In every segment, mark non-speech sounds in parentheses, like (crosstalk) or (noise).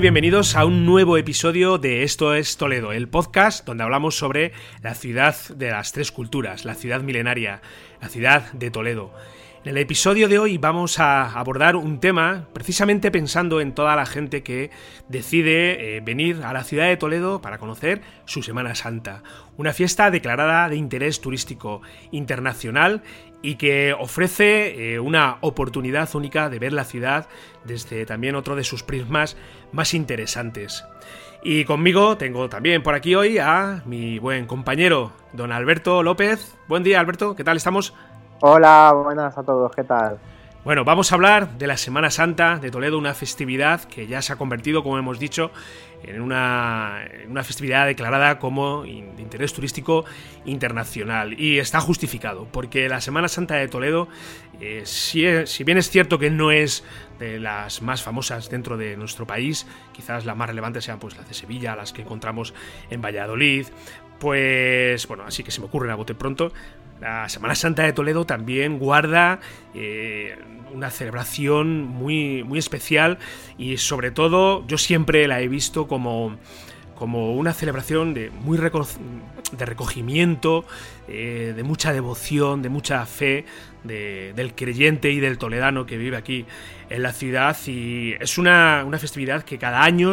Bienvenidos a un nuevo episodio de Esto es Toledo, el podcast donde hablamos sobre la ciudad de las tres culturas, la ciudad milenaria, la ciudad de Toledo. En el episodio de hoy vamos a abordar un tema precisamente pensando en toda la gente que decide eh, venir a la ciudad de Toledo para conocer su Semana Santa, una fiesta declarada de interés turístico internacional y que ofrece eh, una oportunidad única de ver la ciudad desde también otro de sus prismas más interesantes. Y conmigo tengo también por aquí hoy a mi buen compañero, don Alberto López. Buen día, Alberto, ¿qué tal estamos? Hola, buenas a todos, ¿qué tal? Bueno, vamos a hablar de la Semana Santa de Toledo, una festividad que ya se ha convertido, como hemos dicho, en una, festividad declarada como de interés turístico internacional. Y está justificado, porque la Semana Santa de Toledo, eh, si, bien es cierto que no es de las más famosas dentro de nuestro país, quizás las más relevantes sean pues las de Sevilla, las que encontramos en Valladolid, pues bueno, así que se me ocurre a bote pronto. La Semana Santa de Toledo también guarda eh, una celebración muy, muy especial y sobre todo yo siempre la he visto como, como una celebración de, muy de recogimiento, eh, de mucha devoción, de mucha fe del creyente y del toledano que vive aquí en la ciudad y es una, festividad que cada año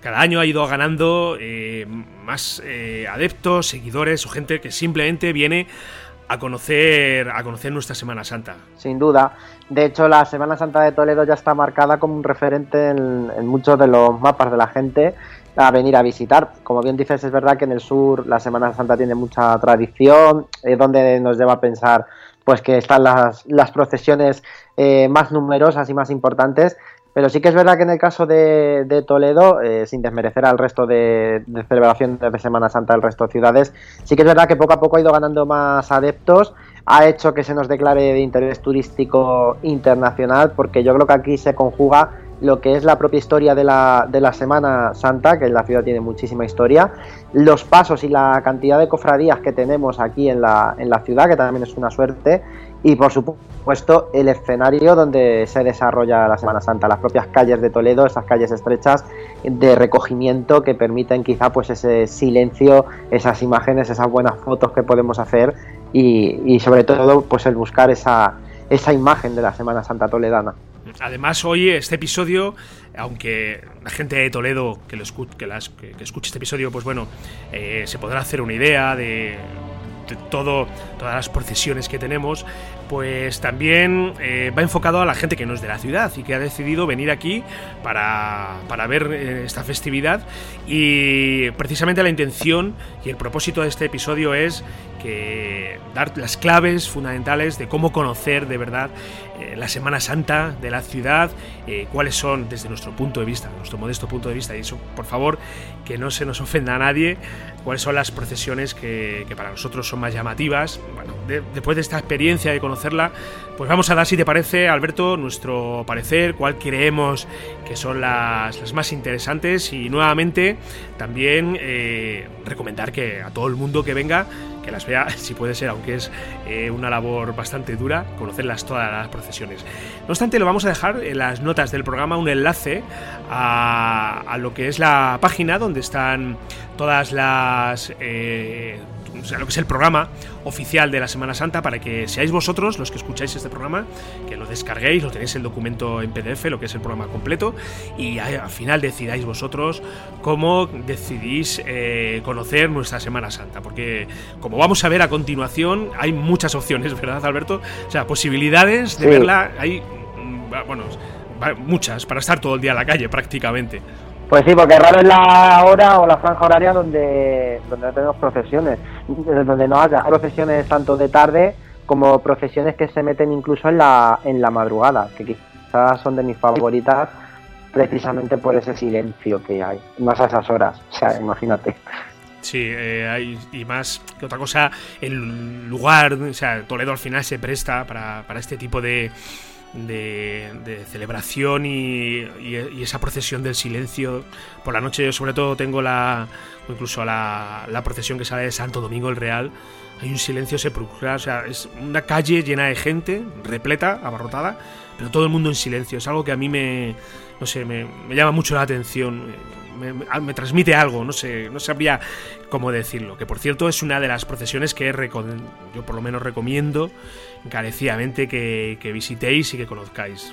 cada año ha ido ganando eh, más adeptos, seguidores o gente que simplemente viene a conocer, a conocer nuestra Semana Santa. Sin duda. De hecho, la Semana Santa de Toledo ya está marcada como un referente en, muchos de los mapas de la gente a venir a visitar. Como bien dices, es verdad que en el sur la Semana Santa tiene mucha tradición, es donde nos lleva a pensar pues que están las, las procesiones eh, más numerosas y más importantes, pero sí que es verdad que en el caso de, Toledo, eh, sin desmerecer al resto de, celebraciones de Semana Santa del resto de ciudades, sí que es verdad que poco a poco ha ido ganando más adeptos, ha hecho que se nos declare de interés turístico internacional, porque yo creo que aquí se conjuga lo que es la propia historia de la, de la Semana Santa, que la ciudad tiene muchísima historia, los pasos y la cantidad de cofradías que tenemos aquí en la, en la ciudad, que también es una suerte, y por supuesto el escenario donde se desarrolla la Semana Santa, las propias calles de Toledo, esas calles estrechas de recogimiento que permiten quizá pues ese silencio, esas imágenes, esas buenas fotos que podemos hacer y, y sobre todo pues el buscar esa, esa imagen de la Semana Santa toledana. Además, hoy este episodio, aunque la gente de Toledo que, lo que, escuche este episodio, pues bueno, eh, se podrá hacer una idea de, todo, todas las procesiones que tenemos, pues también eh, va enfocado a la gente que no es de la ciudad y que ha decidido venir aquí para, para ver eh, esta festividad. Y precisamente la intención y el propósito de este episodio es que dar las claves fundamentales de cómo conocer de verdad eh, la Semana Santa de la ciudad, eh, cuáles son desde nuestro punto de vista, nuestro modesto punto de vista, y eso por favor que no se nos ofenda a nadie, cuáles son las procesiones que, para nosotros son más llamativas. Bueno, después de esta experiencia de conocer conocerla, pues vamos a dar, si te parece, Alberto, nuestro parecer, cuál creemos que son las, más interesantes y nuevamente también eh, recomendar que a todo el mundo que venga las vea, si puede ser, aunque es eh, una labor bastante dura, conocerlas todas las procesiones. No obstante, lo vamos a dejar en las notas del programa un enlace a, a lo que es la página donde están todas las... Eh, o sea, lo que es el programa oficial de la Semana Santa para que seáis vosotros los que escucháis este programa, que lo descarguéis, lo tenéis el documento en PDF, lo que es el programa completo, y al final decidáis vosotros cómo decidís eh, conocer nuestra Semana Santa, porque como vamos a ver a continuación, hay muchas opciones, (laughs) ¿verdad, Alberto? O sea, posibilidades de verla, hay, mm, bueno, muchas, para estar todo el día en la calle prácticamente. Pues sí, porque raro es la hora o la franja horaria donde, donde no tenemos procesiones, donde no haya procesiones tanto de tarde como procesiones que se meten incluso en la, en la madrugada, que quizás son de mis favoritas precisamente por ese silencio que hay, más a esas horas, o sea, imagínate. Sí, eh, hay, y más que otra cosa, el lugar, o sea, Toledo al final se presta para, para este tipo de, de, celebración y, esa procesión del silencio. Por la noche yo sobre todo tengo la, incluso la, la procesión que sale de Santo Domingo el Real. Hay un silencio sepulcral, o sea, es una calle llena de gente, repleta, abarrotada, pero todo el mundo en silencio. Es algo que a mí me, no sé, me, llama mucho la atención. Me, transmite algo, no sé, no sabría cómo decirlo. Que por cierto es una de las procesiones que yo por lo menos recomiendo encarecidamente que visitéis y que conozcáis.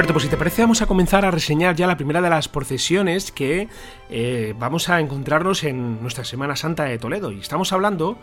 Pues si te parece, vamos a comenzar a reseñar ya la primera de las procesiones que eh, vamos a encontrarnos en nuestra Semana Santa de Toledo. Y estamos hablando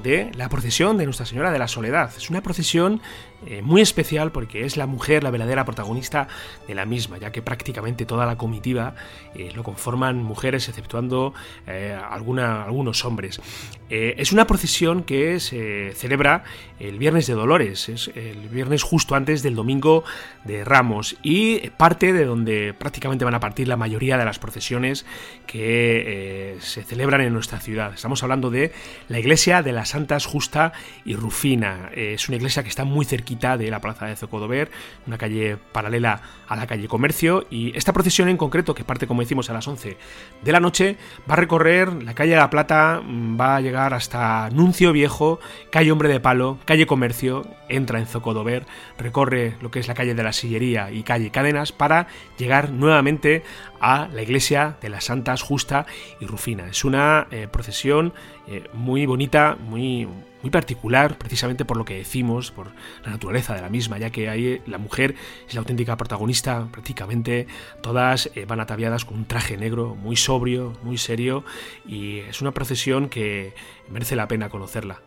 de la procesión de Nuestra Señora de la Soledad. Es una procesión eh, muy especial porque es la mujer la verdadera protagonista de la misma, ya que prácticamente toda la comitiva eh, lo conforman mujeres, exceptuando algunos hombres. es una procesión que se celebra el viernes de Dolores, es el viernes justo antes del domingo de Ramos y parte de donde prácticamente van a partir la mayoría de las procesiones que se celebran en nuestra ciudad. Estamos hablando de la iglesia de las Santas Justa y Rufina. es una iglesia que está muy cerquita de la plaza de Zocodover, una calle paralela a la calle Comercio. Y esta procesión en concreto, que parte, como decimos, a las 11 de la noche, va a recorrer la calle de la Plata, mm, va a llegar hasta Nuncio Viejo, calle Hombre de Palo, calle Comercio, entra en Zocodover, recorre lo que es la calle de la Sillería y calle Cadenas para llegar nuevamente a la iglesia de las Santas Justa y Rufina. Es una eh, procesión eh, muy bonita, muy muy particular, precisamente por lo que decimos, por la naturaleza de la misma, ya que ahí la mujer es la auténtica protagonista, prácticamente todas eh, van ataviadas con un traje negro muy sobrio, muy serio, y es una procesión que merece la pena conocerla.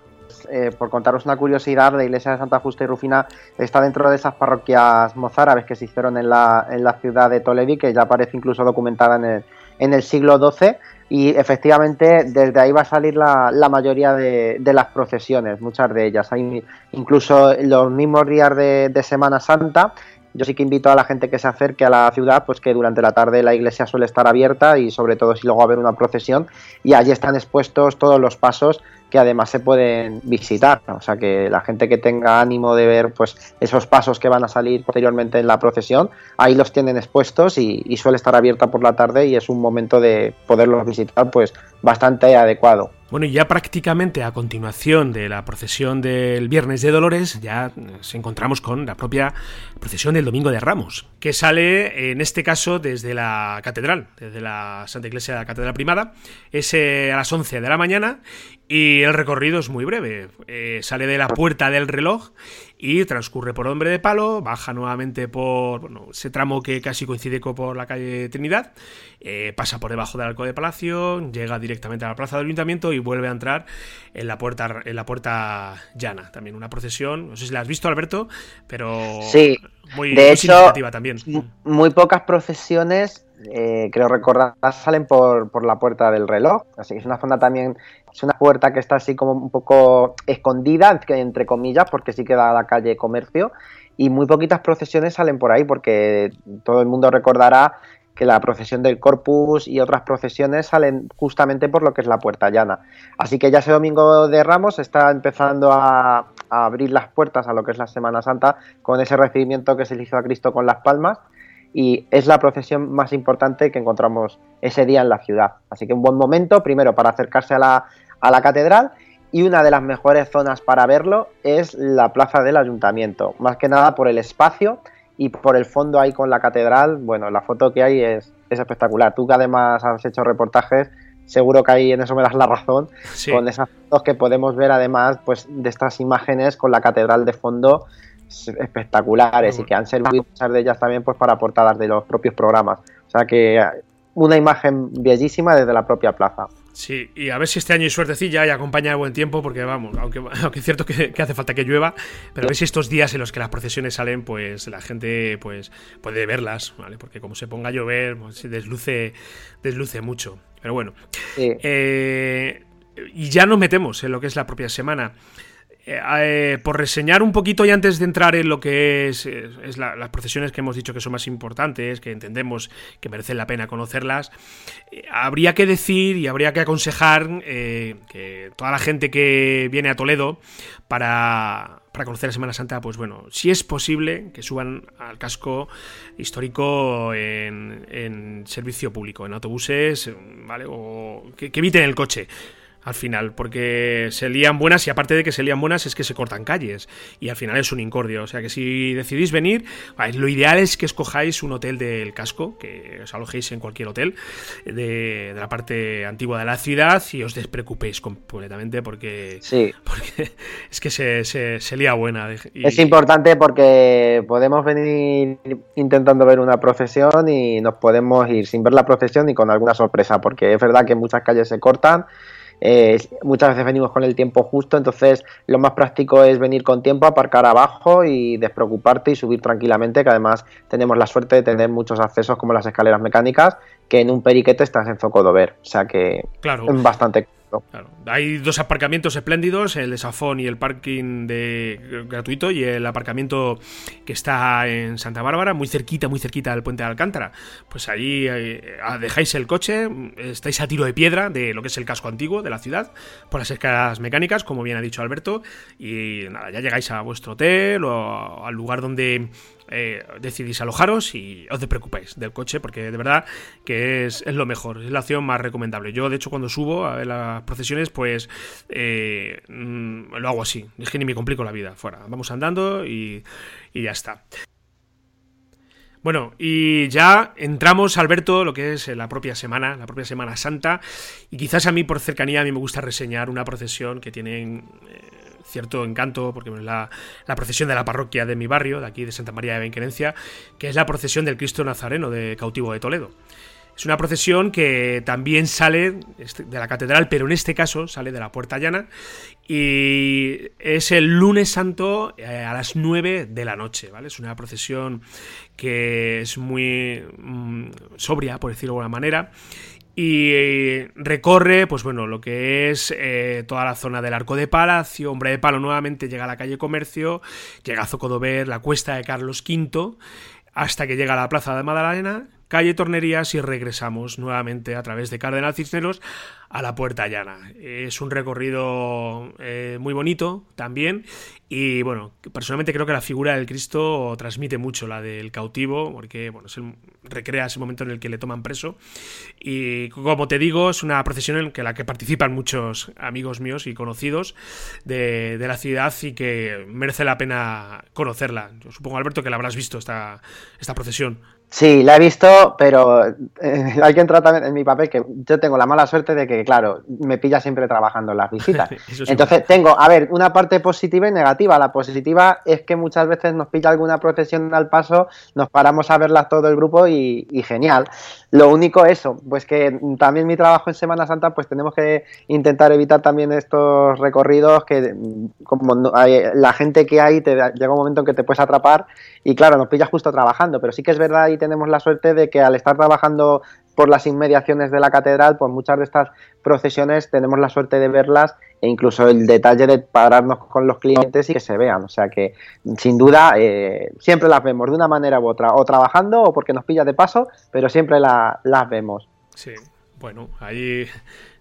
Eh, por contaros una curiosidad, la iglesia de Santa Justa y Rufina está dentro de esas parroquias mozárabes que se hicieron en la, en la ciudad de Toledo que ya aparece incluso documentada en el, siglo XII y efectivamente desde ahí va a salir la, mayoría de, de, las procesiones, muchas de ellas. Hay incluso los mismos días de, de, Semana Santa. Yo sí que invito a la gente que se acerque a la ciudad, pues que durante la tarde la iglesia suele estar abierta y sobre todo si luego va a haber una procesión y allí están expuestos todos los pasos que además se pueden visitar. O sea que la gente que tenga ánimo de ver pues esos pasos que van a salir posteriormente en la procesión, ahí los tienen expuestos y, suele estar abierta por la tarde y es un momento de poderlos visitar pues bastante adecuado. Bueno, y ya prácticamente a continuación de la procesión del Viernes de Dolores, ya nos encontramos con la propia procesión del Domingo de Ramos, que sale en este caso desde la catedral, desde la Santa Iglesia de la Catedral Primada, es a las 11 de la mañana y el recorrido es muy breve. Eh, sale de la puerta del reloj y transcurre por Hombre de Palo, baja nuevamente por bueno, ese tramo que casi coincide con por la calle Trinidad, eh, pasa por debajo del arco de Palacio, llega directamente a la plaza del Ayuntamiento y vuelve a entrar en la puerta, en la puerta llana. También una procesión, no sé si la has visto Alberto, pero sí. muy, de hecho, también. Muy pocas procesiones eh, creo recordar, salen por, por, la puerta del reloj. Así que es una zona también, es una puerta que está así como un poco escondida, entre comillas, porque sí queda la calle comercio. Y muy poquitas procesiones salen por ahí, porque todo el mundo recordará que la procesión del Corpus y otras procesiones salen justamente por lo que es la puerta llana. Así que ya ese domingo de Ramos está empezando a, a abrir las puertas a lo que es la Semana Santa con ese recibimiento que se le hizo a Cristo con las palmas y es la procesión más importante que encontramos ese día en la ciudad. Así que un buen momento, primero, para acercarse a la, a la catedral y una de las mejores zonas para verlo es la plaza del ayuntamiento, más que nada por el espacio y por el fondo ahí con la catedral. Bueno, la foto que hay es, es espectacular. Tú que además has hecho reportajes, seguro que ahí en eso me das la razón, con esas fotos que podemos ver además pues de estas imágenes con la catedral de fondo espectaculares y que han servido muchas de ellas también pues para portadas de los propios programas. O sea que una imagen bellísima desde la propia plaza. Sí, y a ver si este año hay suertecilla y acompaña de buen tiempo, porque vamos, aunque, (laughs) aunque es cierto que, hace falta que llueva, pero a ver si estos días en los que las procesiones salen, pues la gente pues puede verlas, ¿vale? Porque como se ponga a llover, pues, se desluce, desluce mucho. Pero bueno. Eh, y ya nos metemos en lo que es la propia semana. Eh, eh, por reseñar un poquito y antes de entrar en lo que es, las procesiones que hemos dicho que son más importantes, que entendemos que merecen la pena conocerlas, eh, habría que decir y habría que aconsejar que toda la gente que viene a Toledo para, para conocer la Semana Santa, pues bueno, si es posible que suban al casco histórico en, servicio público, en autobuses, ¿vale? O que eviten el coche al final, porque se lían buenas y aparte de que se lían buenas es que se cortan calles y al final es un incordio. O sea que si decidís venir, lo ideal es que escojáis un hotel del casco, que os alojéis en cualquier hotel de, la parte antigua de la ciudad y os despreocupéis completamente porque, sí. porque (laughs) es que se, se, lía buena. Es importante porque podemos venir intentando ver una procesión y nos podemos ir sin ver la procesión y con alguna sorpresa, porque es verdad que muchas calles se cortan eh, muchas veces venimos con el tiempo justo, entonces lo más práctico es venir con tiempo, aparcar abajo y despreocuparte y subir tranquilamente, que además tenemos la suerte de tener muchos accesos como las escaleras mecánicas, que en un periquete estás en Zocodover, o sea que es bastante hay dos aparcamientos espléndidos, el de Safón y el parking de gratuito y el aparcamiento que está en Santa Bárbara, muy cerquita, muy cerquita del puente de Alcántara. Pues allí eh, dejáis el coche, estáis a tiro de piedra de lo que es el casco antiguo de la ciudad, por las escaleras mecánicas, como bien ha dicho Alberto, y nada, ya llegáis a vuestro hotel o al lugar donde eh, decidís alojaros y os preocupéis del coche porque de verdad que es, lo mejor, es la opción más recomendable. Yo de hecho cuando subo a las procesiones pues eh, mm, lo hago así, es ni me complico la vida, fuera, vamos andando y, y ya está. Bueno, y ya entramos, Alberto, lo que es la propia semana, la propia Semana Santa, y quizás a mí por cercanía a mí me gusta reseñar una procesión que tienen eh, cierto encanto, porque es la, procesión de la parroquia de mi barrio, de aquí de Santa María de Benquerencia, que es la procesión del Cristo Nazareno de cautivo de Toledo. Es una procesión que también sale este, de la catedral, pero en este caso sale de la Puerta Llana y es el lunes santo eh, a las 9 de la noche, ¿vale? Es una procesión que es muy mm, sobria, por decirlo de alguna manera, y recorre, pues bueno, lo que es eh, toda la zona del Arco de Palacio, Hombre de Palo nuevamente llega a la calle Comercio, llega a Zocodover, la cuesta de Carlos V, hasta que llega a la Plaza de Madalena, calle Tornerías y regresamos nuevamente a través de Cardenal Cisneros a la Puerta Llana. Es un recorrido eh, muy bonito también y bueno, personalmente creo que la figura del Cristo transmite mucho la del cautivo porque bueno, se recrea ese momento en el que le toman preso y como te digo es una procesión en la que participan muchos amigos míos y conocidos de, la ciudad y que merece la pena conocerla. Yo supongo Alberto que la habrás visto esta, esta procesión. Sí, la he visto, pero eh, (laughs) hay que entrar también en mi papel que yo tengo la mala suerte de que, claro, me pilla siempre trabajando en las visitas. (laughs) Entonces tengo, a ver, una parte positiva y negativa. La positiva es que muchas veces nos pilla alguna procesión al paso, nos paramos a verlas todo el grupo y, genial. Lo único eso, pues que también mi trabajo en Semana Santa, pues tenemos que intentar evitar también estos recorridos que como la gente que hay te llega un momento en que te puedes atrapar y claro, nos pilla justo trabajando, pero sí que es verdad y tenemos la suerte de que al estar trabajando por las inmediaciones de la catedral, pues muchas de estas procesiones tenemos la suerte de verlas e incluso el detalle de pararnos con los clientes y que se vean. O sea que sin duda eh, siempre las vemos de una manera u otra, o trabajando o porque nos pilla de paso, pero siempre las vemos. Sí, bueno, ahí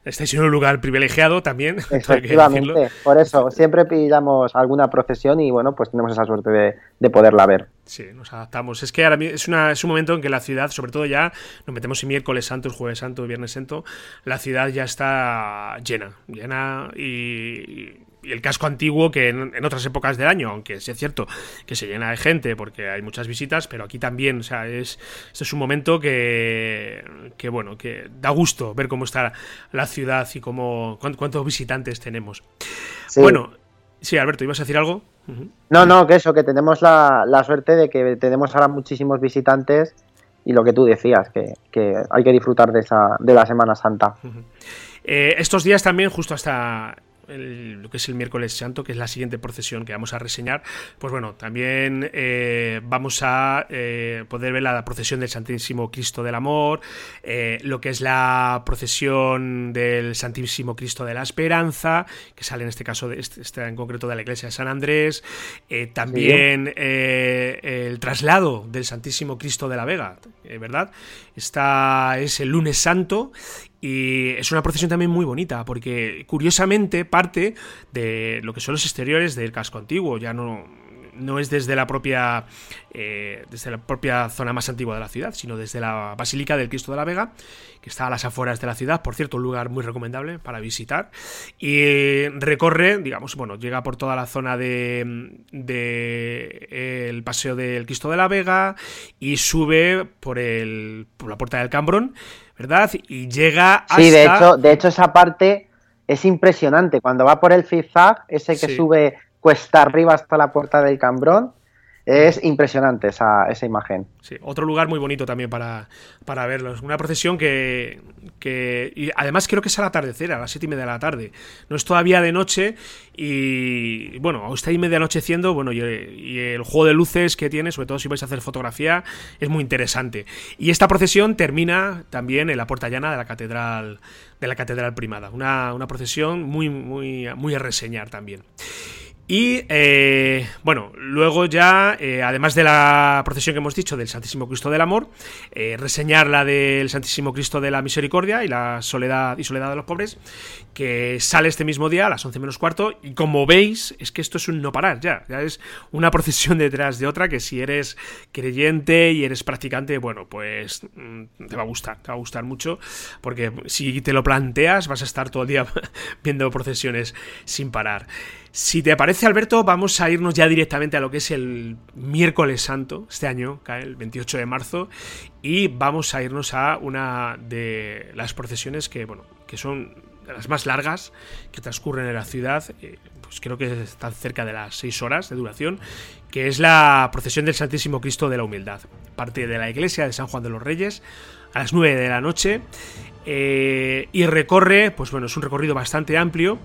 estáis en un lugar privilegiado también. (laughs) Efectivamente, por eso siempre pillamos alguna procesión y bueno, pues tenemos esa suerte de, de poderla ver. Sí, nos adaptamos. Es que ahora es, una, es un momento en que la ciudad, sobre todo ya, nos metemos en miércoles santo, jueves santo, viernes santo, la ciudad ya está llena, llena y, el casco antiguo que en, otras épocas del año, aunque sí es cierto que se llena de gente porque hay muchas visitas, pero aquí también, o sea, es, este es un momento que, que, bueno, que da gusto ver cómo está la ciudad y cómo, cuántos visitantes tenemos. Bueno, sí, Alberto, ¿ibas a decir algo? No, no, que eso, que tenemos la, suerte de que tenemos ahora muchísimos visitantes y lo que tú decías, que, hay que disfrutar de, esa, de la Semana Santa. Eh, estos días también, justo hasta lo que es el miércoles santo, que es la siguiente procesión que vamos a reseñar, pues bueno, también eh, vamos a eh, poder ver la procesión del Santísimo Cristo del Amor, eh, lo que es la procesión del Santísimo Cristo de la Esperanza, que sale en este caso, de, este, este en concreto de la iglesia de San Andrés, también el traslado del Santísimo Cristo de la Vega, ¿verdad? Esta es el lunes santo y es una procesión también muy bonita, porque curiosamente parte de lo que son los exteriores del casco antiguo, ya no, no es desde la propia eh, desde la propia zona más antigua de la ciudad, sino desde la Basílica del Cristo de la Vega, que está a las afueras de la ciudad, por cierto, un lugar muy recomendable para visitar. Y recorre, digamos, bueno, llega por toda la zona de, de paseo del Cristo de la Vega y sube por el por la puerta del Cambrón ¿verdad? Y llega hasta... Sí, de hecho, de hecho esa parte es impresionante. Cuando va por el zigzag, ese que sube cuesta arriba hasta la puerta del Cambrón, es impresionante esa, esa imagen. Sí, otro lugar muy bonito también para, para verlo. Es una procesión que, y además creo que es al atardecer, a las siete y media de la tarde. No es todavía de noche y bueno, está ahí media anocheciendo, bueno, y, el juego de luces que tiene, sobre todo si vais a hacer fotografía, es muy interesante. Y esta procesión termina también en la puerta llana de la catedral de la catedral primada. Una, una procesión muy, muy, muy a reseñar también. Y eh, bueno, luego ya, eh, además de la procesión que hemos dicho del Santísimo Cristo del Amor, eh, reseñar la del Santísimo Cristo de la Misericordia y la Soledad y Soledad de los Pobres, que sale este mismo día a las 11 menos cuarto. Y como veis, es que esto es un no parar ya, ya es una (laughs) procesión detrás de otra que si eres creyente y eres practicante, bueno, pues mm, te va a gustar, te va a gustar mucho, porque si te lo planteas vas a estar todo el día (laughs) viendo procesiones sin parar. Si te parece, Alberto, vamos a irnos ya directamente a lo que es el miércoles santo, este año, cae el 28 de marzo, y vamos a irnos a una de las procesiones que, bueno, que son las más largas que transcurren en la ciudad, eh, pues creo que están cerca de las 6 horas de duración, que es la procesión del Santísimo Cristo de la Humildad. Parte de la iglesia de San Juan de los Reyes a las 9 de la noche eh, y recorre, pues bueno, es un recorrido bastante amplio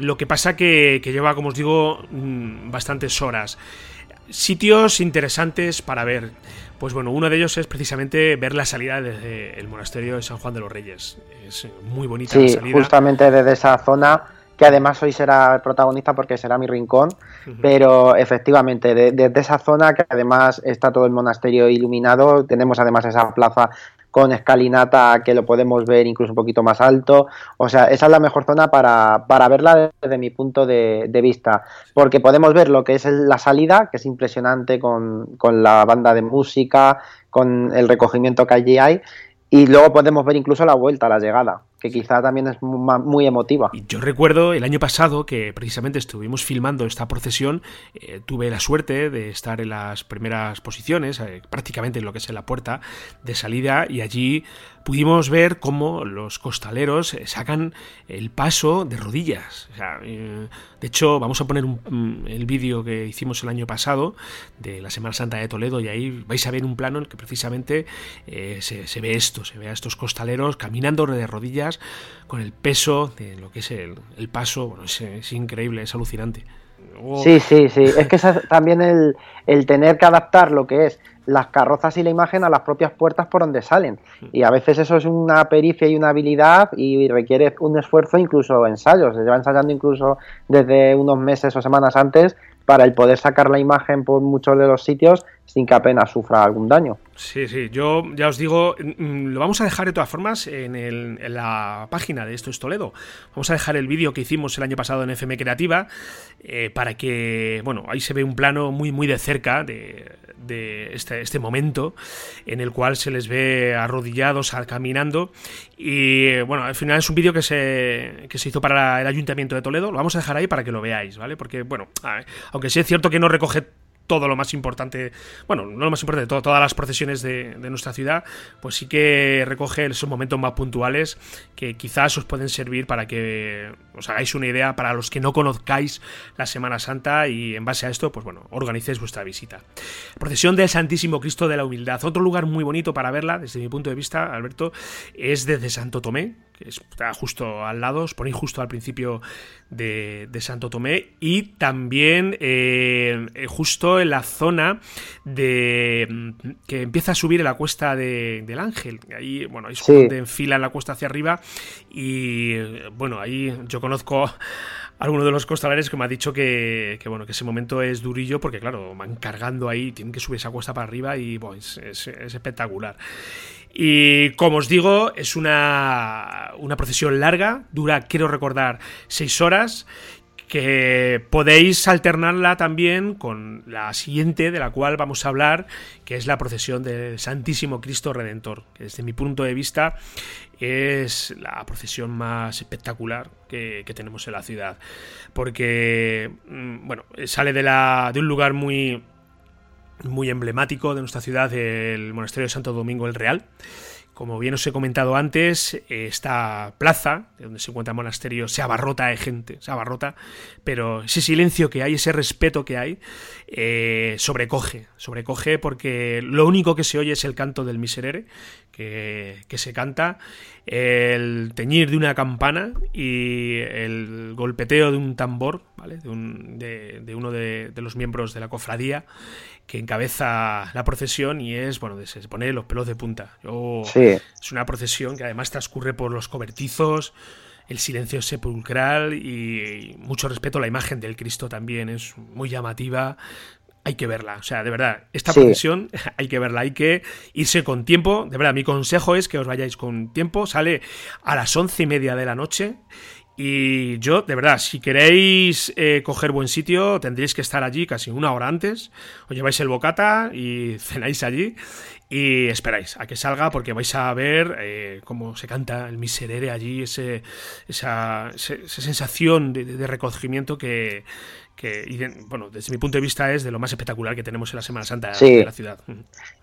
lo que pasa que, que lleva, como os digo, mm, bastantes horas. Sitios interesantes para ver. Pues bueno, uno de ellos es precisamente ver la salida desde el monasterio de San Juan de los Reyes. Es muy bonita la salida. justamente desde esa zona, que además hoy será el protagonista porque será mi rincón, pero efectivamente, desde esa zona que además está todo el monasterio iluminado, tenemos además esa plaza con escalinata que lo podemos ver incluso un poquito más alto. O sea, esa es la mejor zona para, para verla desde mi punto de, vista, porque podemos ver lo que es la salida, que es impresionante con, con la banda de música, con el recogimiento que allí hay, y luego podemos ver incluso la vuelta, la llegada. Que quizá también es muy emotiva. Yo recuerdo el año pasado que precisamente estuvimos filmando esta procesión, eh, tuve la suerte de estar en las primeras posiciones, eh, prácticamente en lo que es en la puerta de salida, y allí pudimos ver cómo los costaleros eh, sacan el paso de rodillas. de hecho, vamos a poner mm, el vídeo que hicimos el año pasado de la Semana Santa de Toledo y ahí vais a ver un plano en el que precisamente se, se ve esto, se ve a estos costaleros caminando de rodillas con el peso de lo que es el, paso, bueno, es, increíble, es alucinante. Sí, sí, sí. Es que también el, tener que adaptar lo que es las carrozas y la imagen a las propias puertas por donde salen. Mm. Y a veces eso es una pericia y una habilidad y requiere un esfuerzo, incluso ensayos. Se lleva ensayando incluso desde unos meses o semanas antes para el poder sacar la imagen por muchos de los sitios sin que apenas sufra algún daño. Sí, sí, yo ya os digo, mm, lo vamos a dejar de todas formas en, la página de Esto es Toledo. Vamos a dejar el vídeo que hicimos el año pasado en FM Creativa eh, para que, bueno, ahí se ve un plano muy, muy de cerca de, este, este, momento en el cual se les ve arrodillados caminando y, bueno, al final es un vídeo que se, que se hizo para el Ayuntamiento de Toledo. Lo vamos a dejar ahí para que lo veáis, ¿vale? Porque, bueno, aunque sí es cierto que no recoge todo lo más importante, bueno, no lo más importante, todas las procesiones de, nuestra ciudad, pues sí que recoge esos momentos más puntuales que quizás os pueden servir para que os hagáis una idea para los que no conozcáis la Semana Santa y en base a esto, pues bueno, organicéis vuestra visita. Procesión del Santísimo Cristo de la Humildad. Otro lugar muy bonito para verla, desde mi punto de vista, Alberto, es desde Santo Tomé, que está justo al lado, os ponéis justo al principio de, Santo Tomé y también eh, justo en la zona de que empieza a subir en la cuesta del Ángel. Ahí, bueno, ahí es donde enfilan la cuesta hacia arriba y bueno, ahí yo conozco a alguno de los costaleros que me ha dicho que, bueno, que ese momento es durillo porque claro, van cargando ahí, tienen que subir esa cuesta para arriba y bueno, es, es espectacular. Y como os digo, es una, una procesión larga, dura, quiero recordar, seis horas que podéis alternarla también con la siguiente de la cual vamos a hablar, que es la procesión del Santísimo Cristo Redentor, que desde mi punto de vista es la procesión más espectacular que, tenemos en la ciudad, porque mm, bueno, sale de, la, de un lugar muy muy emblemático de nuestra ciudad, el Monasterio de Santo Domingo el Real. Como bien os he comentado antes, esta plaza, donde se encuentra el monasterio, se abarrota de gente, se abarrota, pero ese silencio que hay, ese respeto que hay, eh, sobrecoge, sobrecoge porque lo único que se oye es el canto del miserere, que, se canta, el teñir de una campana y el golpeteo de un tambor, ¿vale? de, de, uno de, de los miembros de la cofradía, que encabeza la procesión y es, bueno, se pone los pelos de punta. Es una procesión que además transcurre por los cobertizos, el silencio sepulcral y mucho respeto a la imagen del Cristo también. Es muy llamativa. Hay que verla, o sea, de verdad, esta procesión (laughs) hay que verla, hay que irse con tiempo. De verdad, mi consejo es que os vayáis con tiempo. Sale a las once y media de la noche y yo, de verdad, si queréis eh, coger buen sitio, tendréis que estar allí casi una hora antes. Os lleváis el bocata y (laughs) cenáis allí y esperáis a que salga porque vais a ver eh, cómo se canta el miserere allí, ese, esa, sensación de, recogimiento que, bueno, desde mi punto de vista es de lo más espectacular que tenemos en la Semana Santa de la ciudad.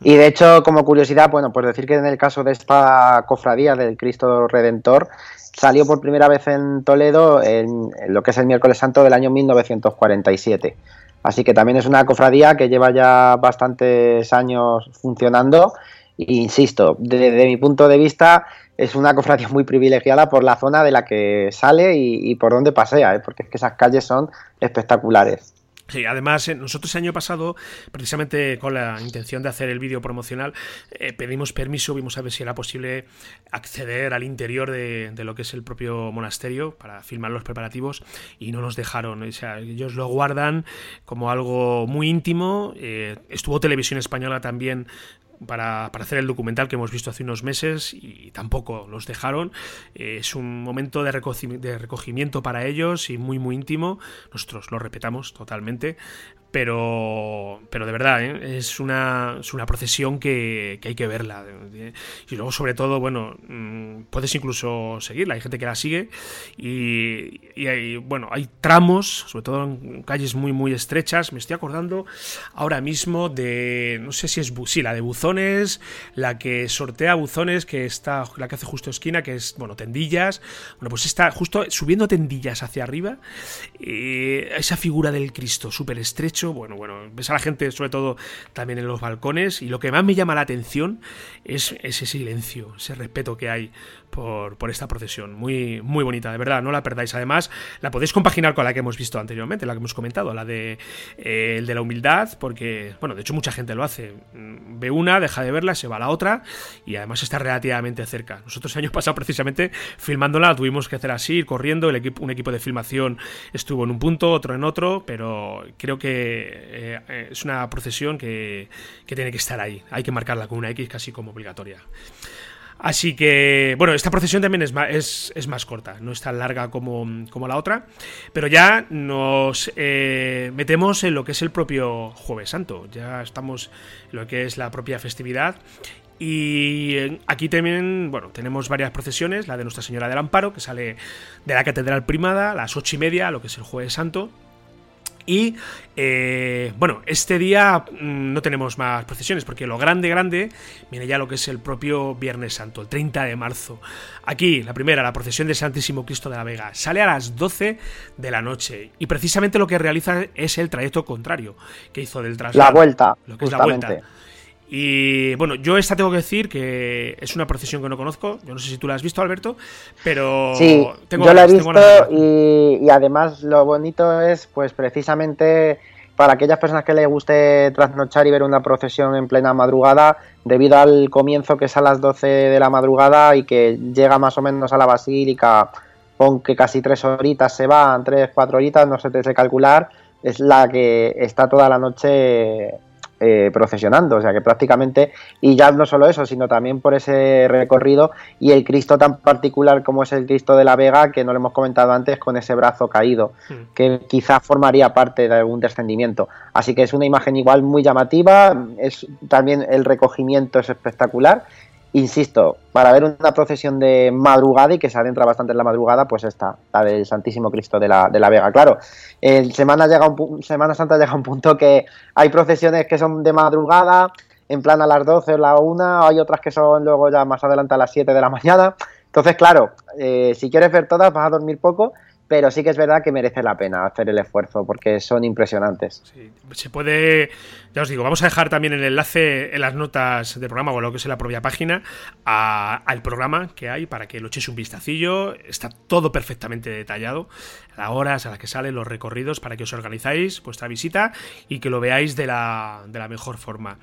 Y de hecho, como curiosidad, bueno, pues decir que en el caso de esta cofradía del Cristo Redentor, salió por primera vez en Toledo en, lo que es el miércoles santo del año 1947. Así que también es una cofradía que lleva ya bastantes años funcionando. E insisto, desde mi punto de vista, es una cofradía muy privilegiada por la zona de la que sale y, por donde pasea, ¿eh? porque es que esas calles son espectaculares. Sí, además, eh, nosotros el año pasado, precisamente con la intención de hacer el vídeo promocional, eh, pedimos permiso, vimos a ver si era posible acceder al interior de, lo que es el propio monasterio para filmar los preparativos y no nos dejaron. O sea, ellos lo guardan como algo muy íntimo. Eh, estuvo Televisión Española también para, hacer el documental que hemos visto hace unos meses y tampoco los dejaron. Eh, es un momento de, recogimiento para ellos y muy muy íntimo. Nosotros lo respetamos totalmente. Pero, pero de verdad, ¿eh? es, una, es una procesión que, hay que verla. Y luego, sobre todo, bueno, mm, puedes incluso seguirla, hay gente que la sigue y, y hay, bueno, hay tramos, sobre todo en calles muy, muy estrechas. Me estoy acordando ahora mismo de, no sé si es, sí, la de Buzones, la que sortea Buzones, que está, la que hace justo esquina, que es, bueno, Tendillas. Bueno, pues está justo subiendo Tendillas hacia arriba, eh, esa figura del Cristo súper estrecho, bueno, bueno, ves a la gente sobre todo también en los balcones y lo que más me llama la atención es ese silencio, ese respeto que hay por, esta procesión. Muy, muy bonita, de verdad, no la perdáis. Además, la podéis compaginar con la que hemos visto anteriormente, la que hemos comentado, la de eh, la humildad, porque, bueno, de hecho mucha gente lo hace. Mm, ve una, deja de verla, se va a la otra y además está relativamente cerca. Nosotros el año (laughs) pasado precisamente filmándola tuvimos que hacer así, ir corriendo, el equipo, un equipo de filmación estuvo en un punto, otro en otro, pero creo que eh, es una procesión que, que tiene que estar ahí. Hay que marcarla con una X casi como obligatoria. Así que, bueno, esta procesión también es más, es, más corta, no es tan larga como, como la otra, pero ya nos eh, metemos en lo que es el propio Jueves Santo, ya estamos en lo que es la propia festividad y aquí también, bueno, tenemos varias procesiones, la de Nuestra Señora del Amparo, que sale de la Catedral Primada a las ocho y media, lo que es el Jueves Santo, y eh, bueno, este día mm, no tenemos más procesiones porque lo grande, grande, viene ya lo que es el propio Viernes Santo, el 30 de marzo. Aquí, la primera, la procesión del Santísimo Cristo de la Vega, sale a las 12 de la noche y precisamente lo que realiza es el trayecto contrario que hizo del traslado. La vuelta. Lo que es la vuelta. Y bueno, yo esta tengo que decir que es una procesión que no conozco. Yo no sé si tú la has visto, Alberto, pero sí, yo la he visto y, además lo bonito es, pues precisamente para aquellas personas que les guste trasnochar y ver una procesión en plena madrugada, debido al comienzo que es a las 12 de la madrugada y que llega más o menos a la basílica, aunque casi tres horitas se van, tres, cuatro horitas, no sé te calcular, es la que está toda la noche eh, procesionando, o sea que prácticamente, y ya no solo eso, sino también por ese recorrido y el Cristo tan particular como es el Cristo de la Vega, que no lo hemos comentado antes, con ese brazo caído, hmm. que quizás formaría parte de algún descendimiento. Así que es una imagen igual muy llamativa, es también el recogimiento es espectacular insisto, para ver una procesión de madrugada y que se adentra bastante en la madrugada, pues está, la del Santísimo Cristo de la, de la Vega. Claro, el Semana, llega un, Semana Santa llega un punto que hay procesiones que son de madrugada, en plan a las 12 o la 1, hay otras que son luego ya más adelante a las 7 de la mañana. Entonces, claro, eh, si quieres ver todas vas a dormir poco pero sí que es verdad que merece la pena hacer el esfuerzo porque son impresionantes. Sí, se puede, ya os digo, vamos a dejar también el enlace en las notas del programa o lo que es en la propia página al programa que hay para que lo echéis un vistacillo. Está todo perfectamente detallado, las horas a las que salen los recorridos para que os organizáis vuestra visita y que lo veáis de la, de la mejor forma.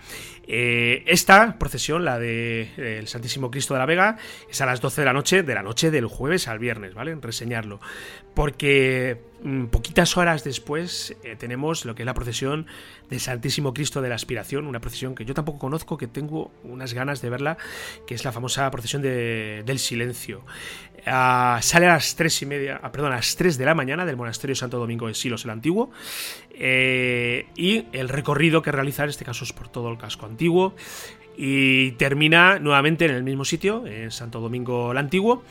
Eh, esta procesión, la del de, Santísimo Cristo de la Vega, es a las 12 de la noche, de la noche del jueves al viernes, ¿vale? Reseñarlo porque poquitas horas después eh, tenemos lo que es la procesión del Santísimo Cristo de la Aspiración, una procesión que yo tampoco conozco, que tengo unas ganas de verla, que es la famosa procesión del silencio. Ah, sale a las tres y media, ah, perdón, a las 3 de la mañana del Monasterio Santo Domingo de Silos el Antiguo. Eh, y el recorrido que realiza en este caso es por todo el casco antiguo. Y termina nuevamente en el mismo sitio, en Santo Domingo el Antiguo.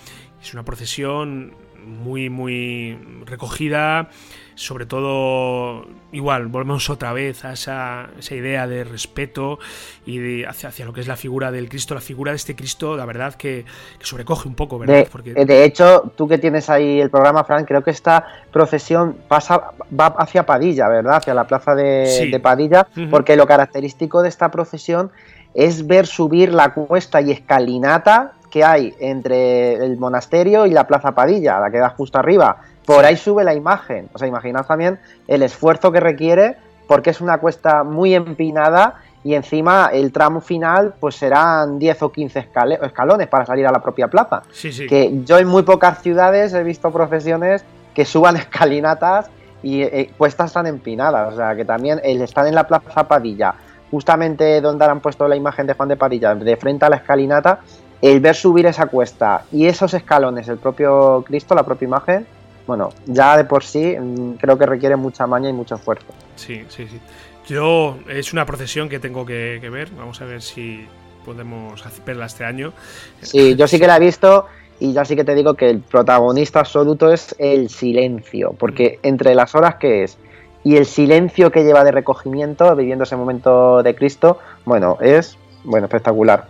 Es una procesión muy, muy recogida. Sobre todo, igual, volvemos otra vez a esa, esa idea de respeto y de, hacia, hacia, lo que es la figura del Cristo, la figura de este Cristo, la verdad que, sobrecoge un poco, ¿verdad? De, Porque... de, hecho, tú que tienes ahí el programa, Frank, creo que esta procesión pasa, va hacia Padilla, ¿verdad? Hacia la plaza de, Padilla, porque lo característico de esta procesión es ver subir la cuesta y escalinata que hay entre el monasterio y la Plaza Padilla, la que da justo arriba. Por ahí sube la imagen. O sea, imaginad también el esfuerzo que requiere porque es una cuesta muy empinada y encima el tramo final pues serán 10 o 15 escalones para salir a la propia plaza. Que yo en muy pocas ciudades he visto profesiones que suban (laughs) escalinatas y eh, cuestas tan empinadas. O sea, que también el estar en la Plaza Padilla, justamente donde han puesto la imagen de Juan de Padilla, de frente a la escalinata, el ver subir esa cuesta y esos escalones, el propio Cristo, la propia imagen, bueno, ya de por sí mm, creo que requiere mucha maña y mucho esfuerzo. Sí, sí, sí. Yo es una procesión que tengo que, ver. Vamos a ver si podemos verla este año. Sí, yo sí que la he visto y yo sí que te digo que el protagonista absoluto es el silencio, porque entre las horas que es y el silencio que lleva de recogimiento viviendo ese momento de Cristo, bueno, es bueno espectacular.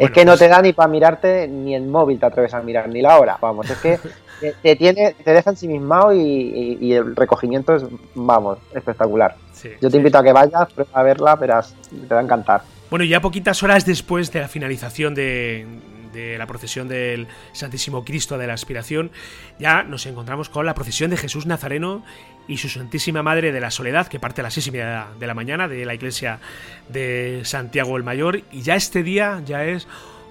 Es que no pues te da ni para mirarte, ni el móvil te atreves a mirar, ni la hora. Vamos, es que (laughs) te, tiene, te deja ensimismado y, y, el recogimiento es, vamos, espectacular. Yo te invito a que vayas, a verla, verás, te va a encantar. Bueno, ya poquitas horas después de la finalización de, de la procesión del Santísimo Cristo de la Aspiración, ya nos encontramos con la procesión de Jesús Nazareno y su Santísima Madre de la Soledad, que parte a las seis y media de la mañana de la iglesia de Santiago el Mayor. Y ya este día ya es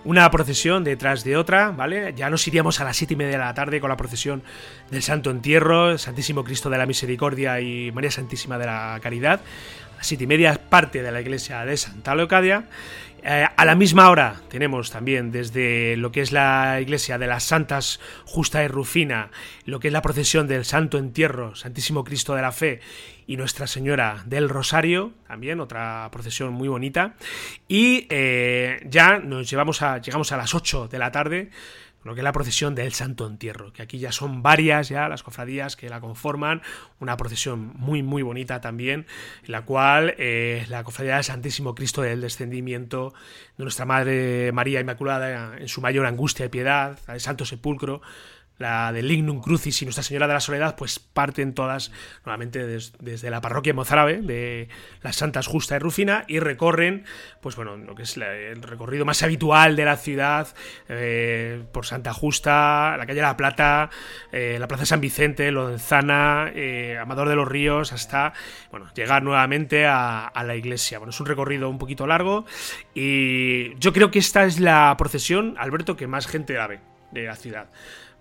una procesión detrás de otra, ¿vale? Ya nos iríamos a las siete y media de la tarde con la procesión del Santo Entierro, Santísimo Cristo de la Misericordia y María Santísima de la Caridad. A las siete y media parte de la iglesia de Santa Leocadia eh, a la misma hora tenemos también desde lo que es la iglesia de las Santas Justa y Rufina, lo que es la procesión del Santo Entierro, Santísimo Cristo de la Fe y Nuestra Señora del Rosario, también otra procesión muy bonita. Y eh, ya nos llevamos a, llegamos a las 8 de la tarde lo que es la procesión del Santo Entierro, que aquí ya son varias ya las cofradías que la conforman, una procesión muy muy bonita también, en la cual eh, la cofradía del Santísimo Cristo del Descendimiento de nuestra Madre María Inmaculada en su mayor angustia y piedad, el Santo Sepulcro, la de Lignum Crucis y Nuestra Señora de la Soledad, pues parten todas nuevamente desde la parroquia mozárabe de las Santas Justa y Rufina y recorren, pues bueno, lo que es el recorrido más habitual de la ciudad, eh, por Santa Justa, la calle La Plata, eh, la Plaza San Vicente, Lozana, eh, Amador de los Ríos, hasta, bueno, llegar nuevamente a, a la iglesia. Bueno, es un recorrido un poquito largo y yo creo que esta es la procesión, Alberto, que más gente la ve de la ciudad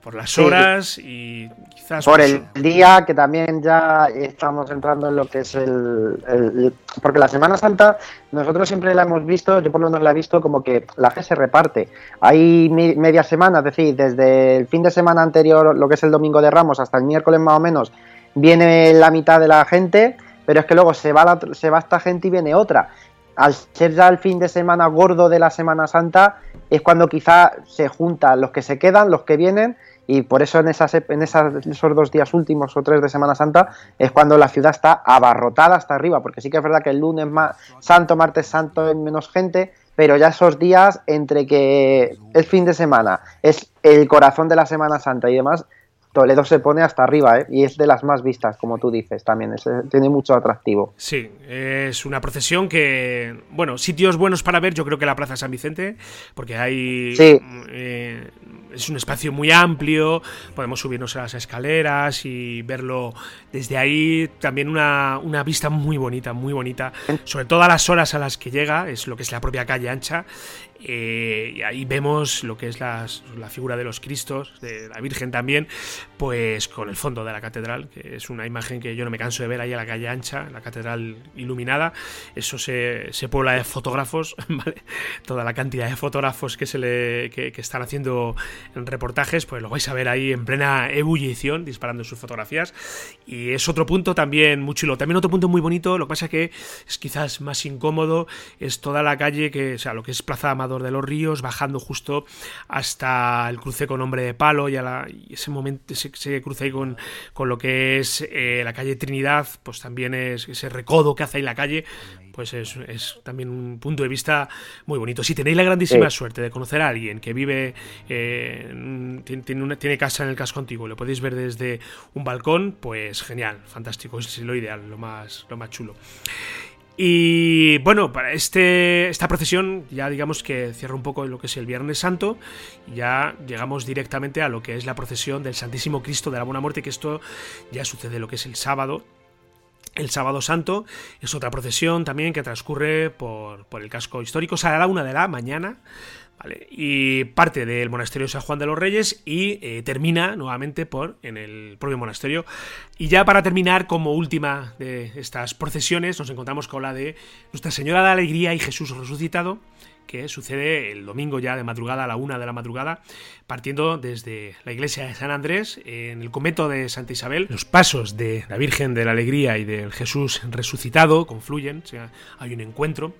por las horas y quizás... Por el día que también ya estamos entrando en lo que es el, Porque la Semana Santa nosotros siempre la hemos visto, yo por lo menos la he visto como que la gente se reparte. Hay media semana, es decir, desde el fin de semana anterior, lo que es el Domingo de Ramos, hasta el miércoles más o menos, viene la mitad de la gente, pero es que luego se va, se va esta gente y viene otra al ser ya el fin de semana gordo de la Semana Santa, es cuando quizá se juntan los que se quedan, los que vienen, y por eso en, esas, en esos dos días últimos o tres de Semana Santa es cuando la ciudad está abarrotada hasta arriba, porque sí que es verdad que el lunes más santo, martes santo hay menos gente, pero ya esos días entre que el fin de semana es el corazón de la Semana Santa y demás, Toledo se pone hasta arriba ¿eh? y es de las más vistas, como tú dices, también tiene mucho atractivo. Sí, es una procesión que, bueno, sitios buenos para ver, yo creo que la Plaza San Vicente, porque hay sí. eh, es un espacio muy amplio, podemos subirnos a las escaleras y verlo desde ahí. También una, una vista muy bonita, muy bonita, sobre todas las horas a las que llega, es lo que es la propia calle ancha. Eh, y ahí vemos lo que es la figura de los Cristos, de la Virgen también, pues con el fondo de la catedral, que es una imagen que yo no me canso de ver ahí a la calle ancha, la catedral iluminada. Eso se, se puebla de fotógrafos, (laughs) ¿vale? Toda la cantidad de fotógrafos que se le que, que están haciendo en reportajes, pues lo vais a ver ahí en plena ebullición, disparando sus fotografías. Y es otro punto también muy chulo. También otro punto muy bonito, lo que pasa que es quizás más incómodo, es toda la calle que, o sea, lo que es Plaza Amador de los Ríos, bajando justo hasta el cruce con Hombre de Palo y, a la, ese momento, ese, cruce ahí con, con lo que es eh, la calle Trinidad, pues también es ese recodo que hace ahí la calle, pues es, también un punto de vista muy bonito. Si tenéis la grandísima suerte de conocer a alguien que vive, eh, tiene, una, tiene casa en el casco antiguo, lo podéis ver desde un balcón, pues genial, fantástico, es lo ideal, lo más, lo más chulo. Y bueno, para este, esta procesión ya digamos que cierra un poco lo que es el Viernes Santo, ya llegamos directamente a lo que es la procesión del Santísimo Cristo de la Buena Muerte, que esto ya sucede lo que es el sábado, el sábado santo es otra procesión también que transcurre por, el casco histórico, sale a la una de la mañana, y parte del monasterio San Juan de los Reyes y eh, termina nuevamente por en el propio monasterio. Y ya para terminar, como última de estas procesiones, nos encontramos con la de Nuestra Señora de Alegría y Jesús resucitado, que sucede el domingo ya de madrugada a la una de la madrugada, partiendo desde la iglesia de San Andrés, en el convento de Santa Isabel. Los pasos de la Virgen de la Alegría y del Jesús resucitado confluyen, o sea, hay un encuentro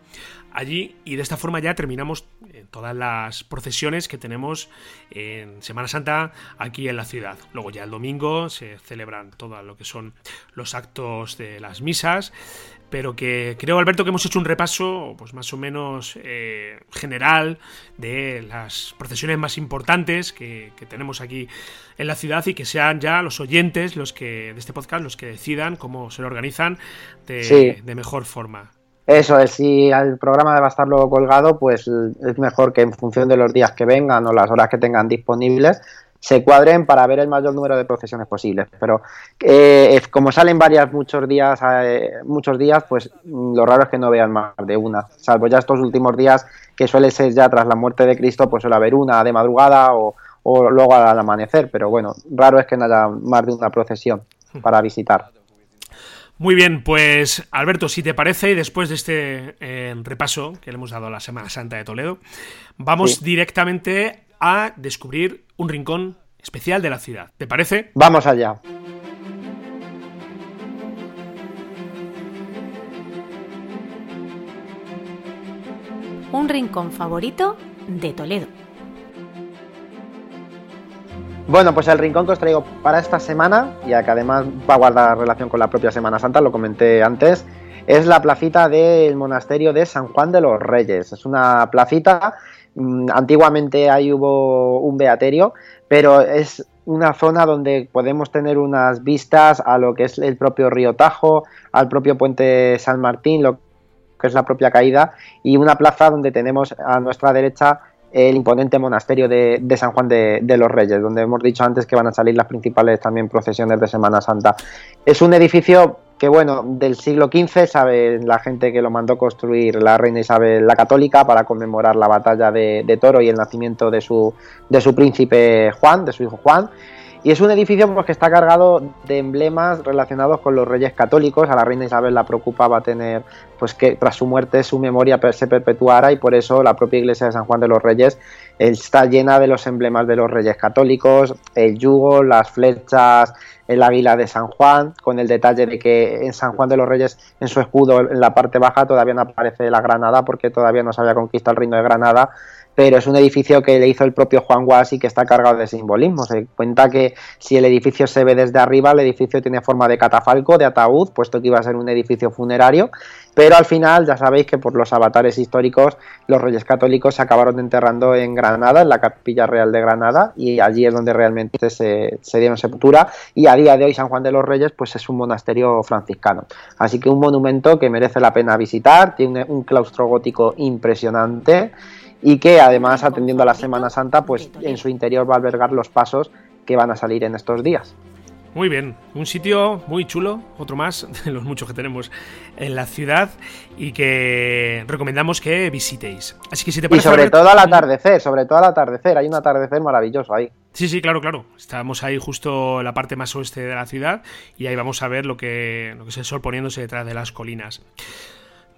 allí y de esta forma ya terminamos todas las procesiones que tenemos en Semana Santa aquí en la ciudad. Luego ya el domingo se celebran todo lo que son los actos de las misas, pero que creo, Alberto, que hemos hecho un repaso pues más o menos eh, general de las procesiones más importantes que, tenemos aquí en la ciudad y que sean ya los oyentes los que de este podcast los que decidan cómo se lo organizan de, de mejor forma. Eso es, si el programa debe estar luego colgado, pues es mejor que en función de los días que vengan o las horas que tengan disponibles, se cuadren para ver el mayor número de procesiones posibles. Pero eh, como salen varias muchos días, eh, muchos días, pues lo raro es que no vean más de una. Salvo ya estos últimos días, que suele ser ya tras la muerte de Cristo, pues suele haber una de madrugada o, o luego al amanecer. Pero bueno, raro es que no haya más de una procesión para visitar. Muy bien, pues Alberto, si te parece, y después de este eh, repaso que le hemos dado a la Semana Santa de Toledo, vamos directamente a descubrir un rincón especial de la ciudad. ¿Te parece? Vamos allá. Un rincón favorito de Toledo. Bueno, pues el rincón que os traigo para esta semana, ya que además va a guardar relación con la propia Semana Santa, lo comenté antes, es la placita del monasterio de San Juan de los Reyes. Es una placita, mm, antiguamente ahí hubo un beaterio, pero es una zona donde podemos tener unas vistas a lo que es el propio río Tajo, al propio puente San Martín, lo que es la propia caída, y una plaza donde tenemos a nuestra derecha el imponente monasterio de, San Juan de, los Reyes, donde hemos dicho antes que van a salir las principales también procesiones de Semana Santa. Es un edificio que, bueno, del siglo XV, sabe la gente que lo mandó construir la reina Isabel la Católica para conmemorar la batalla de, de Toro y el nacimiento de su, de su príncipe Juan, de su hijo Juan. Y es un edificio pues, que está cargado de emblemas relacionados con los reyes católicos. A la reina Isabel la preocupaba tener, pues que tras su muerte su memoria se perpetuara y por eso la propia iglesia de San Juan de los Reyes está llena de los emblemas de los reyes católicos, el yugo, las flechas, el águila de San Juan, con el detalle de que en San Juan de los Reyes, en su escudo, en la parte baja, todavía no aparece la granada porque todavía no se había conquistado el reino de Granada pero es un edificio que le hizo el propio Juan Guas y que está cargado de simbolismo. Se cuenta que si el edificio se ve desde arriba, el edificio tiene forma de catafalco, de ataúd, puesto que iba a ser un edificio funerario, pero al final ya sabéis que por los avatares históricos los reyes católicos se acabaron enterrando en Granada, en la capilla real de Granada, y allí es donde realmente se, se dieron sepultura, y a día de hoy San Juan de los Reyes pues es un monasterio franciscano. Así que un monumento que merece la pena visitar, tiene un claustro gótico impresionante, y que además atendiendo a la Semana Santa, pues en su interior va a albergar los pasos que van a salir en estos días. Muy bien, un sitio muy chulo, otro más (laughs) de los muchos que tenemos en la ciudad y que recomendamos que visitéis. Así que si te parece, Y sobre todo al atardecer, sobre todo al atardecer, hay un atardecer maravilloso ahí. Sí, sí, claro, claro. Estamos ahí justo en la parte más oeste de la ciudad y ahí vamos a ver lo que, lo que es el sol poniéndose detrás de las colinas.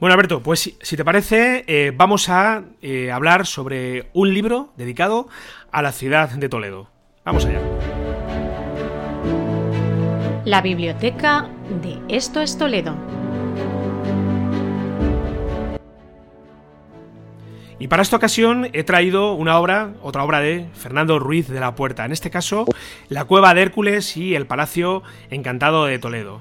Bueno, Alberto, pues si te parece, eh, vamos a eh, hablar sobre un libro dedicado a la ciudad de Toledo. Vamos allá. La biblioteca de Esto es Toledo. Y para esta ocasión he traído una obra, otra obra de Fernando Ruiz de la Puerta, en este caso La Cueva de Hércules y el Palacio Encantado de Toledo.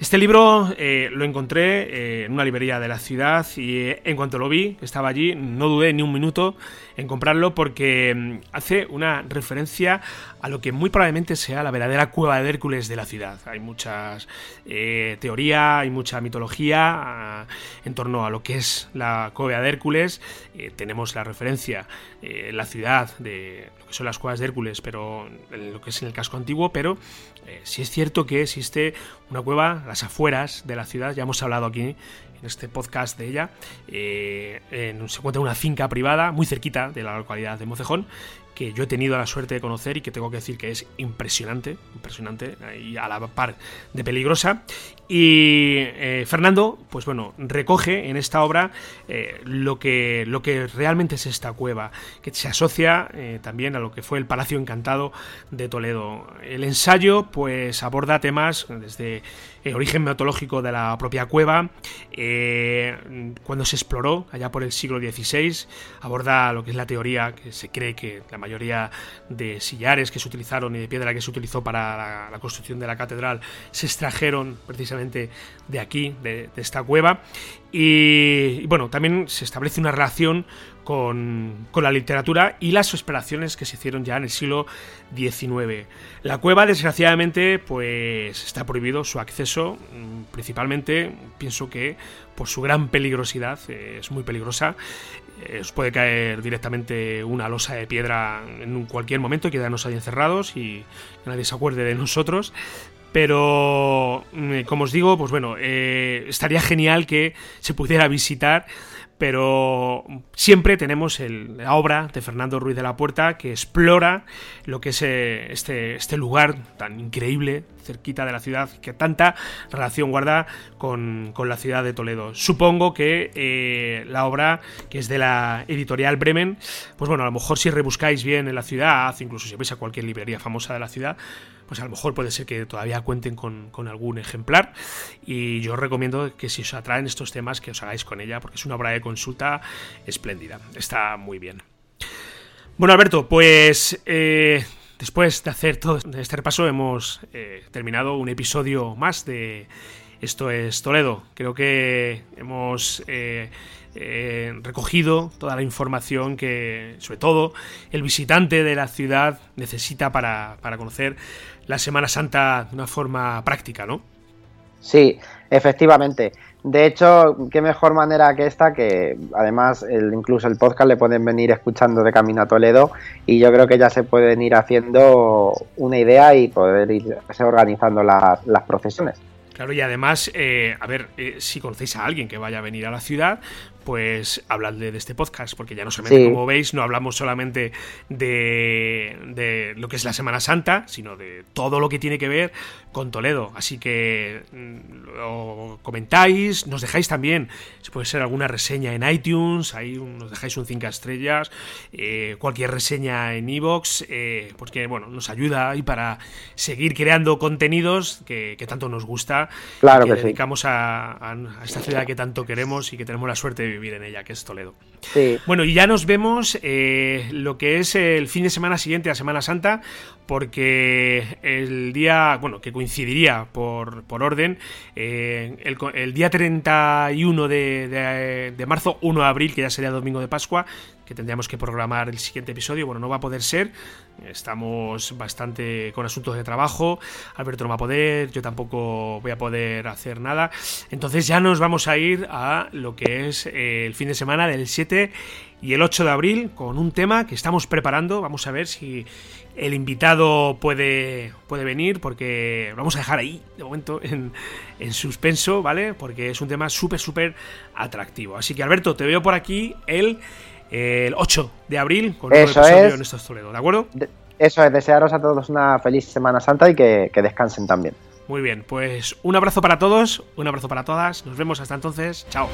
Este libro eh, lo encontré eh, en una librería de la ciudad y eh, en cuanto lo vi, estaba allí, no dudé ni un minuto en comprarlo porque mm, hace una referencia a lo que muy probablemente sea la verdadera cueva de Hércules de la ciudad. Hay muchas teoría, hay mucha mitología ah, en torno a lo que es la cueva de Hércules. tenemos la referencia en la ciudad de son las cuevas de Hércules, pero en lo que es en el casco antiguo, pero si es cierto que existe una cueva las afueras de la ciudad, ya hemos hablado aquí este podcast de ella, eh, se encuentra en una finca privada muy cerquita de la localidad de Mocejón, que yo he tenido la suerte de conocer y que tengo que decir que es impresionante, impresionante y a la par de peligrosa. Y eh, Fernando, pues bueno, recoge en esta obra eh, lo, que, lo que realmente es esta cueva, que se asocia eh, también a lo que fue el Palacio Encantado de Toledo. El ensayo, pues aborda temas desde el origen metodológico de la propia cueva, cuando se exploró allá por el siglo XVI, aborda lo que es la teoría que se cree que la mayoría de sillares que se utilizaron y de piedra que se utilizó para la construcción de la catedral se extrajeron precisamente de aquí, de, esta cueva. Y, bueno, también se establece una relación con, la literatura y las exploraciones que se hicieron ya en el siglo XIX. La cueva, desgraciadamente, pues está prohibido su acceso, mm, principalmente, pienso que por su gran peligrosidad, eh, es muy peligrosa. Eh, os puede caer directamente una losa de piedra en cualquier momento y quedarnos ahí encerrados y que nadie se acuerde de nosotros. Pero, mm, como os digo, pues bueno, eh, estaría genial que se pudiera visitar pero siempre tenemos la obra de Fernando Ruiz de la Puerta que explora lo que es eh, este, este lugar tan increíble cerquita de la ciudad que tanta relación guarda con, la ciudad de Toledo. Supongo que eh, la obra, que es de la editorial Bremen, pues bueno, a lo mejor si rebuscáis bien en la ciudad, incluso si vais a cualquier librería famosa de la ciudad, pues a lo mejor puede ser que todavía cuenten con, algún ejemplar. Y yo os recomiendo que si os atraen estos temas, que os hagáis con ella, porque es una obra de consulta espléndida. Está muy bien. Bueno, Alberto, pues eh, después de hacer todo este repaso, hemos eh, terminado un episodio más de Esto es Toledo. Creo que hemos. Eh, eh, recogido toda la información que, sobre todo, el visitante de la ciudad necesita para, conocer la Semana Santa de una forma práctica, ¿no? Sí, efectivamente. De hecho, qué mejor manera que esta, que además el, incluso el podcast le pueden venir escuchando de camino a Toledo y yo creo que ya se pueden ir haciendo una idea y poder irse organizando las, las procesiones. Claro, y además, eh, a ver, eh, si conocéis a alguien que vaya a venir a la ciudad, pues habladle de este podcast, porque ya no solamente, como veis, no hablamos solamente de, de, lo que es la Semana Santa, sino de todo lo que tiene que ver con Toledo. Así que mm, lo comentáis, nos dejáis también, si puede ser alguna reseña en iTunes, ahí nos dejáis un 5 estrellas, eh, cualquier reseña en Evox, eh, porque bueno, nos ayuda ahí para seguir creando contenidos que, tanto nos gusta, claro que, dedicamos a, esta ciudad que tanto queremos y que tenemos la suerte de vivir en ella, que es Toledo. Bueno, y ya nos vemos eh, lo que es el fin de semana siguiente a Semana Santa, porque el día, bueno, que coincidiría por, por orden, eh, el, día 31 de, de, marzo, 1 de abril, que ya sería domingo de Pascua, que tendríamos que programar el siguiente episodio, bueno, no va a poder ser, estamos bastante con asuntos de trabajo, Alberto no va a poder, yo tampoco voy a poder hacer nada, entonces ya nos vamos a ir a lo que es eh, el fin de semana del 7 y el 8 de abril con un tema que estamos preparando, vamos a ver si el invitado puede, puede venir porque lo vamos a dejar ahí de momento en, suspenso, ¿vale? Porque es un tema súper, súper atractivo. Así que Alberto, te veo por aquí el, el 8 de abril con un nuevo episodio en estos Toledo, ¿de acuerdo? Eso es, desearos a todos una feliz Semana Santa y que, que descansen también. Muy bien, pues un abrazo para todos, un abrazo para todas, nos vemos hasta entonces, chao.